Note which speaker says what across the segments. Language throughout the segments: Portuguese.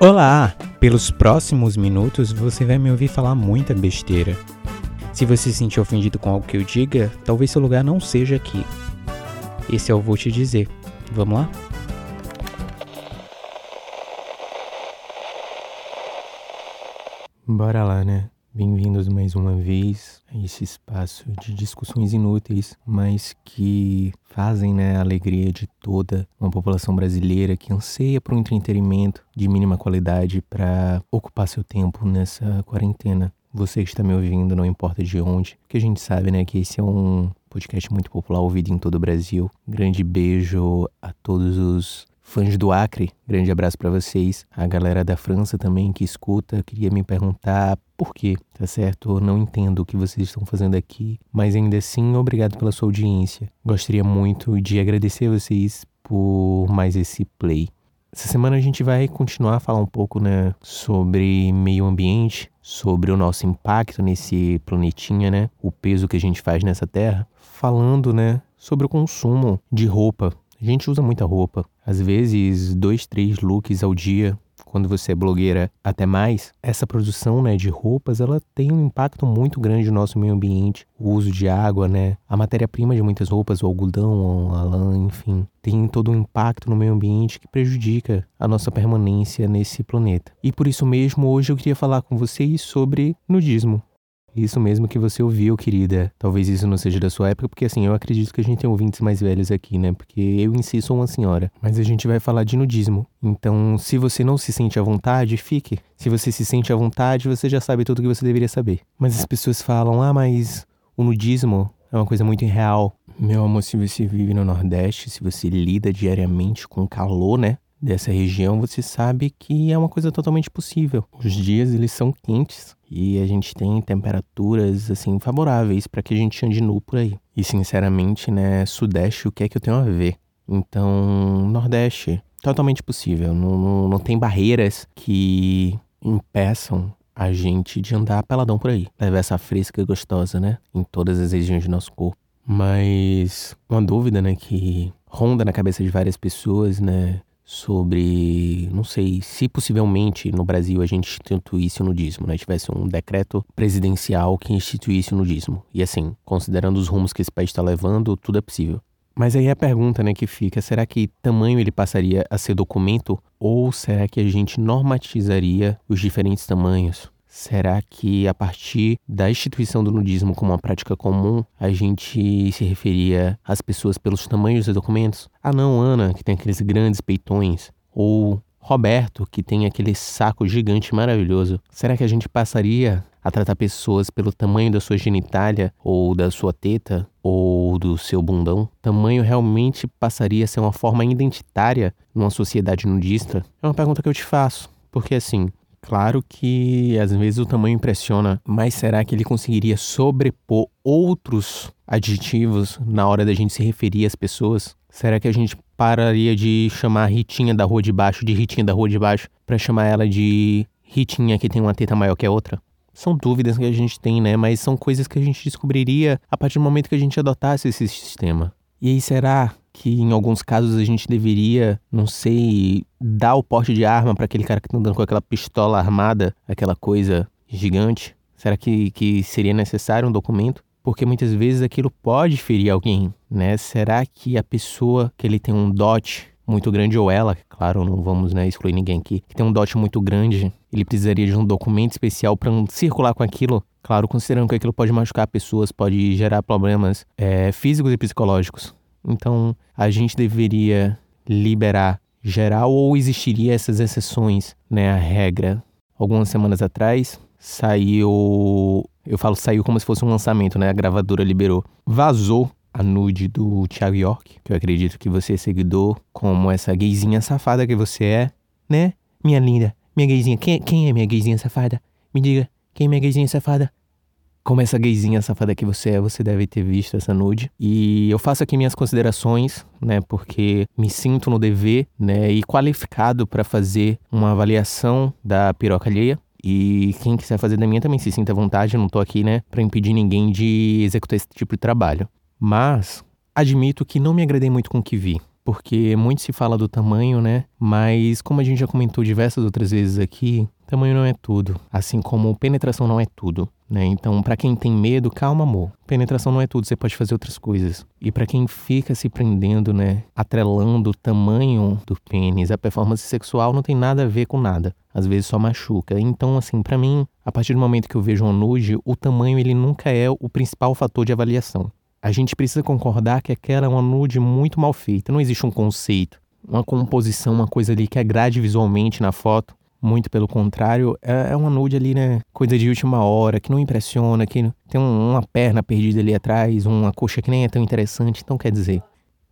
Speaker 1: Olá! Pelos próximos minutos você vai me ouvir falar muita besteira. Se você se sentir ofendido com algo que eu diga, talvez seu lugar não seja aqui. Esse eu vou te dizer. Vamos lá? Bora lá, né? Bem-vindos mais uma vez a esse espaço de discussões inúteis, mas que fazem né, a alegria de toda uma população brasileira que anseia por um entretenimento de mínima qualidade para ocupar seu tempo nessa quarentena. Você está me ouvindo, não importa de onde, porque a gente sabe né, que esse é um podcast muito popular ouvido em todo o Brasil. Grande beijo a todos os Fãs do Acre, grande abraço para vocês. A galera da França também que escuta, queria me perguntar por quê, tá certo? Eu não entendo o que vocês estão fazendo aqui, mas ainda assim, obrigado pela sua audiência. Gostaria muito de agradecer a vocês por mais esse play. Essa semana a gente vai continuar a falar um pouco né, sobre meio ambiente, sobre o nosso impacto nesse planetinha, né? O peso que a gente faz nessa terra. Falando, né, sobre o consumo de roupa. A gente usa muita roupa, às vezes dois, três looks ao dia, quando você é blogueira até mais, essa produção né, de roupas ela tem um impacto muito grande no nosso meio ambiente. O uso de água, né? A matéria-prima de muitas roupas, o algodão, a lã, enfim, tem todo um impacto no meio ambiente que prejudica a nossa permanência nesse planeta. E por isso mesmo, hoje eu queria falar com vocês sobre nudismo. Isso mesmo que você ouviu, querida. Talvez isso não seja da sua época, porque assim, eu acredito que a gente tem ouvintes mais velhos aqui, né? Porque eu em si sou uma senhora. Mas a gente vai falar de nudismo. Então, se você não se sente à vontade, fique. Se você se sente à vontade, você já sabe tudo o que você deveria saber. Mas as pessoas falam, ah, mas o nudismo é uma coisa muito irreal. Meu amor, se você vive no Nordeste, se você lida diariamente com calor, né? Dessa região, você sabe que é uma coisa totalmente possível. Os dias eles são quentes e a gente tem temperaturas assim favoráveis para que a gente ande nu por aí. E sinceramente, né, sudeste, o que é que eu tenho a ver? Então, nordeste, totalmente possível. Não, não, não tem barreiras que impeçam a gente de andar peladão por aí. Levar essa fresca gostosa, né? Em todas as regiões do nosso corpo. Mas uma dúvida, né, que ronda na cabeça de várias pessoas, né? Sobre, não sei, se possivelmente no Brasil a gente instituísse o nudismo, né? Tivesse um decreto presidencial que instituísse o nudismo. E assim, considerando os rumos que esse país está levando, tudo é possível. Mas aí a pergunta, né, que fica, será que tamanho ele passaria a ser documento ou será que a gente normatizaria os diferentes tamanhos? Será que a partir da instituição do nudismo como uma prática comum, a gente se referia às pessoas pelos tamanhos dos documentos? Ah, não, Ana, que tem aqueles grandes peitões. Ou Roberto, que tem aquele saco gigante maravilhoso. Será que a gente passaria a tratar pessoas pelo tamanho da sua genitália, ou da sua teta, ou do seu bundão? Tamanho realmente passaria a ser uma forma identitária numa sociedade nudista? É uma pergunta que eu te faço. Porque assim, Claro que às vezes o tamanho impressiona, mas será que ele conseguiria sobrepor outros adjetivos na hora da gente se referir às pessoas? Será que a gente pararia de chamar a Ritinha da rua de baixo de Ritinha da rua de baixo para chamar ela de Ritinha que tem uma teta maior que a outra? São dúvidas que a gente tem, né? Mas são coisas que a gente descobriria a partir do momento que a gente adotasse esse sistema. E aí, será que em alguns casos a gente deveria, não sei, dar o porte de arma para aquele cara que tá andando com aquela pistola armada, aquela coisa gigante? Será que, que seria necessário um documento? Porque muitas vezes aquilo pode ferir alguém, né? Será que a pessoa que ele tem um dote muito grande, ou ela, claro, não vamos né, excluir ninguém aqui, que tem um dote muito grande, ele precisaria de um documento especial para circular com aquilo? Claro, considerando que aquilo pode machucar pessoas, pode gerar problemas é, físicos e psicológicos. Então, a gente deveria liberar geral ou existiria essas exceções, né, a regra? Algumas semanas atrás saiu, eu falo saiu como se fosse um lançamento, né? A gravadora liberou. Vazou a nude do Thiago York, que eu acredito que você é seguidor, como essa gayzinha safada que você é, né? Minha linda, minha gayzinha. Quem, quem é minha gayzinha safada? Me diga, quem é minha gayzinha safada? Como essa gayzinha safada que você é, você deve ter visto essa nude. E eu faço aqui minhas considerações, né, porque me sinto no dever, né, e qualificado para fazer uma avaliação da piroca alheia. E quem quiser fazer da minha também se sinta à vontade, não tô aqui, né, para impedir ninguém de executar esse tipo de trabalho. Mas admito que não me agradei muito com o que vi. porque muito se fala do tamanho, né? Mas como a gente já comentou diversas outras vezes aqui, tamanho não é tudo, assim como penetração não é tudo. Né? Então, para quem tem medo, calma, amor. Penetração não é tudo, você pode fazer outras coisas. E para quem fica se prendendo, né, atrelando o tamanho do pênis, a performance sexual não tem nada a ver com nada. Às vezes só machuca. Então, assim, para mim, a partir do momento que eu vejo um nude, o tamanho ele nunca é o principal fator de avaliação. A gente precisa concordar que aquela é uma nude muito mal feita. Não existe um conceito, uma composição, uma coisa ali que agrade visualmente na foto. Muito pelo contrário, é, é uma nude ali, né? Coisa de última hora, que não impressiona, que tem uma perna perdida ali atrás, uma coxa que nem é tão interessante. Então, quer dizer,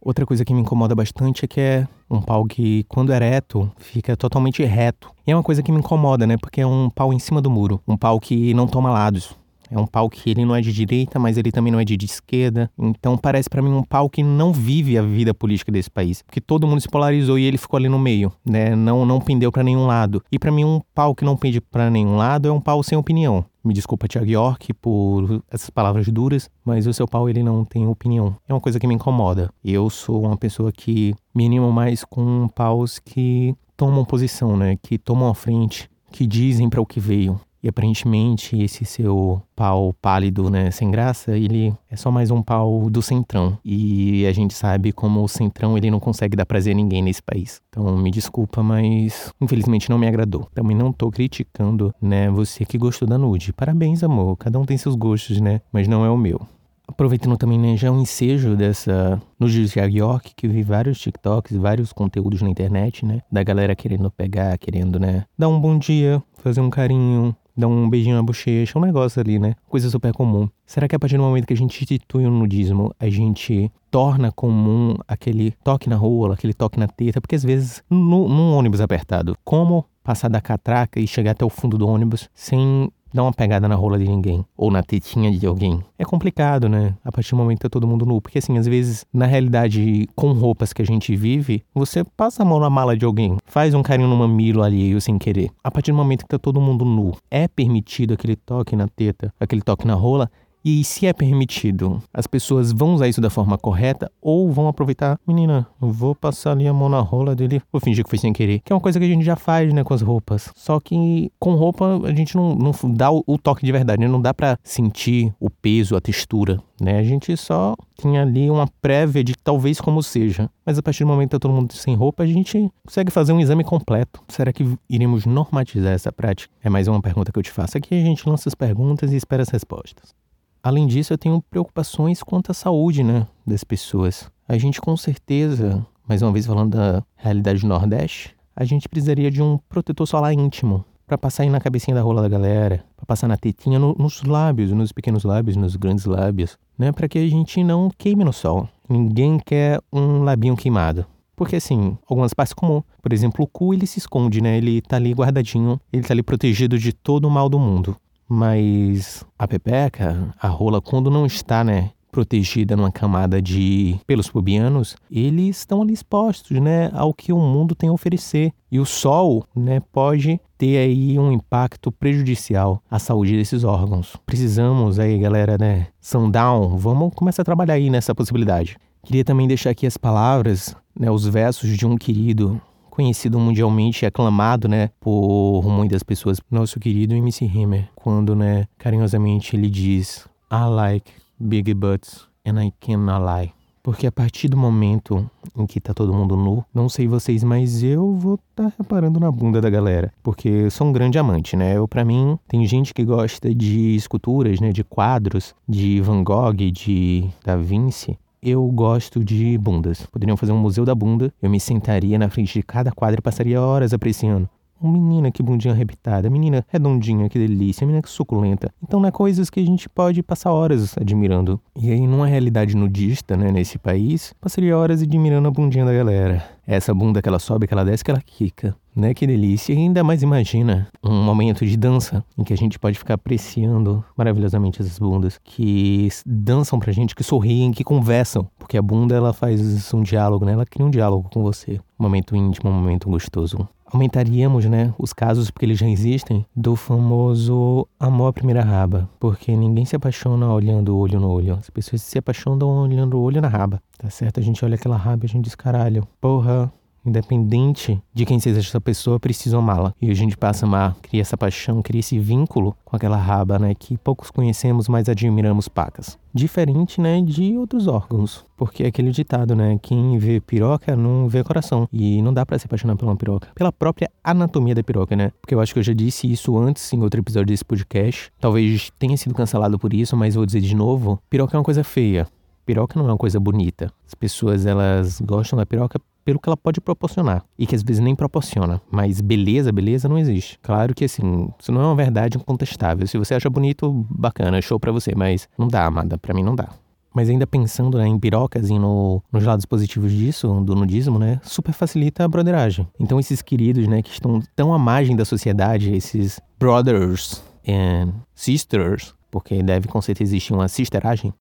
Speaker 1: outra coisa que me incomoda bastante é que é um pau que, quando é ereto, fica totalmente reto. E é uma coisa que me incomoda, né? Porque é um pau em cima do muro, um pau que não toma lados. É um pau que ele não é de direita, mas ele também não é de esquerda. Então parece para mim um pau que não vive a vida política desse país, porque todo mundo se polarizou e ele ficou ali no meio, né? Não não pendeu para nenhum lado. E para mim um pau que não pende para nenhum lado é um pau sem opinião. Me desculpa, Thiago York, por essas palavras duras, mas o seu pau ele não tem opinião. É uma coisa que me incomoda. Eu sou uma pessoa que me animo mais com paus que tomam posição, né? Que tomam a frente, que dizem para o que veio. E aparentemente esse seu pau pálido, né, sem graça, ele é só mais um pau do centrão. E a gente sabe como o centrão ele não consegue dar prazer a ninguém nesse país. Então me desculpa, mas infelizmente não me agradou. Também não tô criticando, né, você que gostou da nude. Parabéns, amor. Cada um tem seus gostos, né? Mas não é o meu. Aproveitando também, né, já um ensejo dessa no Judiciário York, que eu vi vários TikToks, vários conteúdos na internet, né, da galera querendo pegar, querendo, né, dar um bom dia, fazer um carinho, dá um beijinho na bochecha, um negócio ali, né? Coisa super comum. Será que a partir do momento que a gente institui o nudismo, a gente torna comum aquele toque na rola, aquele toque na teta? Porque às vezes, no, num ônibus apertado, como passar da catraca e chegar até o fundo do ônibus sem dar uma pegada na rola de ninguém ou na tetinha de alguém. É complicado, né? A partir do momento que tá todo mundo nu. Porque, assim, às vezes, na realidade, com roupas que a gente vive, você passa a mão na mala de alguém, faz um carinho no mamilo alheio sem querer. A partir do momento que tá todo mundo nu, é permitido aquele toque na teta, aquele toque na rola, e se é permitido, as pessoas vão usar isso da forma correta ou vão aproveitar, menina, vou passar ali a mão na rola dele, vou fingir que foi sem querer. Que é uma coisa que a gente já faz, né, com as roupas. Só que com roupa a gente não, não dá o, o toque de verdade, né? Não dá para sentir o peso, a textura, né? A gente só tinha ali uma prévia de talvez como seja. Mas a partir do momento que tá todo mundo sem roupa, a gente consegue fazer um exame completo. Será que iremos normatizar essa prática? É mais uma pergunta que eu te faço. Aqui a gente lança as perguntas e espera as respostas. Além disso, eu tenho preocupações quanto à saúde, né, das pessoas. A gente com certeza, mais uma vez falando da realidade do Nordeste, a gente precisaria de um protetor solar íntimo para passar aí na cabecinha da rola da galera, para passar na tetinha, no, nos lábios, nos pequenos lábios, nos grandes lábios, né, para que a gente não queime no sol. Ninguém quer um labinho queimado. Porque assim, algumas partes comuns, por exemplo, o cu ele se esconde, né? Ele tá ali guardadinho, ele tá ali protegido de todo o mal do mundo. Mas a pepeca, a rola, quando não está, né, protegida numa camada de pelos pubianos, eles estão ali expostos, né, ao que o mundo tem a oferecer. E o sol, né, pode ter aí um impacto prejudicial à saúde desses órgãos. Precisamos aí, galera, né, sundown, vamos começar a trabalhar aí nessa possibilidade. Queria também deixar aqui as palavras, né, os versos de um querido conhecido mundialmente, aclamado, né, por muitas pessoas, nosso querido MC Hammer, quando, né, carinhosamente ele diz I like big butts and I cannot lie. Porque a partir do momento em que tá todo mundo nu, não sei vocês, mas eu vou estar tá reparando na bunda da galera. Porque eu sou um grande amante, né? Eu, para mim, tem gente que gosta de esculturas, né? De quadros, de Van Gogh, de Da Vinci eu gosto de bundas. Poderiam fazer um museu da bunda. Eu me sentaria na frente de cada quadro e passaria horas apreciando. Menina, que bundinha arrebitada. Menina redondinha, que delícia. Menina, que suculenta. Então, né, coisas que a gente pode passar horas admirando. E aí, numa realidade nudista, né, nesse país, passaria horas admirando a bundinha da galera. Essa bunda que ela sobe, que ela desce, que ela quica né? Que delícia. E ainda mais imagina um momento de dança em que a gente pode ficar apreciando maravilhosamente essas bundas que dançam pra gente, que sorriem, que conversam. Porque a bunda, ela faz um diálogo, né? Ela cria um diálogo com você. Um momento íntimo, um momento gostoso. Aumentaríamos, né, os casos, porque eles já existem, do famoso amor à primeira raba. Porque ninguém se apaixona olhando olho no olho. As pessoas se apaixonam olhando olho na raba. Tá certo? A gente olha aquela raba e a gente diz, caralho, porra, independente de quem seja essa pessoa, precisa amá-la. E a gente passa a amar, cria essa paixão, cria esse vínculo com aquela raba, né, que poucos conhecemos, mas admiramos pacas. Diferente, né, de outros órgãos, porque é aquele ditado, né, quem vê piroca não vê coração. E não dá para se apaixonar por uma piroca, pela própria anatomia da piroca, né? Porque eu acho que eu já disse isso antes em outro episódio desse podcast. Talvez tenha sido cancelado por isso, mas vou dizer de novo, piroca é uma coisa feia. Piroca não é uma coisa bonita. As pessoas elas gostam da piroca pelo que ela pode proporcionar. E que às vezes nem proporciona. Mas beleza, beleza não existe. Claro que assim, isso não é uma verdade incontestável. Se você acha bonito, bacana, show pra você. Mas não dá, amada. Pra mim não dá. Mas ainda pensando né, em pirocas e no, nos lados positivos disso, do nudismo, né? Super facilita a broderagem. Então esses queridos, né, que estão tão à margem da sociedade, esses brothers and sisters, porque deve com certeza existir uma sisteragem,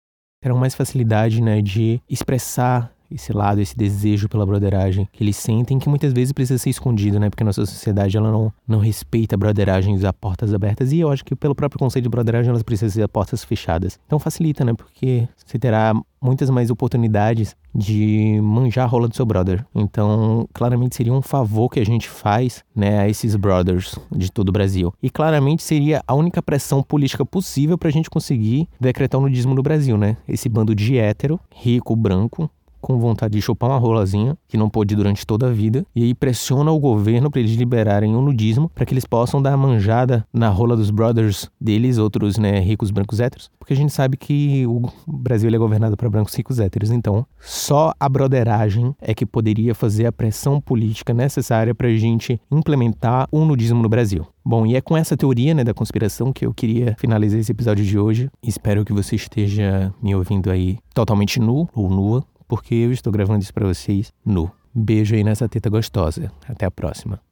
Speaker 1: terão mais facilidade, né, de expressar esse lado, esse desejo pela broderagem que eles sentem, que muitas vezes precisa ser escondido, né? Porque a nossa sociedade ela não, não respeita broderagem a portas abertas e eu acho que pelo próprio conceito de broderagem elas precisam ser a portas fechadas. Então facilita, né? Porque você terá muitas mais oportunidades de manjar a rola do seu brother. Então, claramente seria um favor que a gente faz, né, a esses brothers de todo o Brasil. E claramente seria a única pressão política possível para a gente conseguir decretar o nudismo no Brasil, né? Esse bando de hétero, rico, branco, com vontade de chupar uma rolazinha, que não pôde durante toda a vida, e aí pressiona o governo para eles liberarem o nudismo, para que eles possam dar manjada na rola dos brothers deles, outros né, ricos brancos héteros, porque a gente sabe que o Brasil é governado para brancos ricos héteros, então só a broderagem é que poderia fazer a pressão política necessária para a gente implementar o nudismo no Brasil. Bom, e é com essa teoria né, da conspiração que eu queria finalizar esse episódio de hoje. Espero que você esteja me ouvindo aí totalmente nu ou nua, porque eu estou gravando isso para vocês nu. Beijo aí nessa teta gostosa. Até a próxima.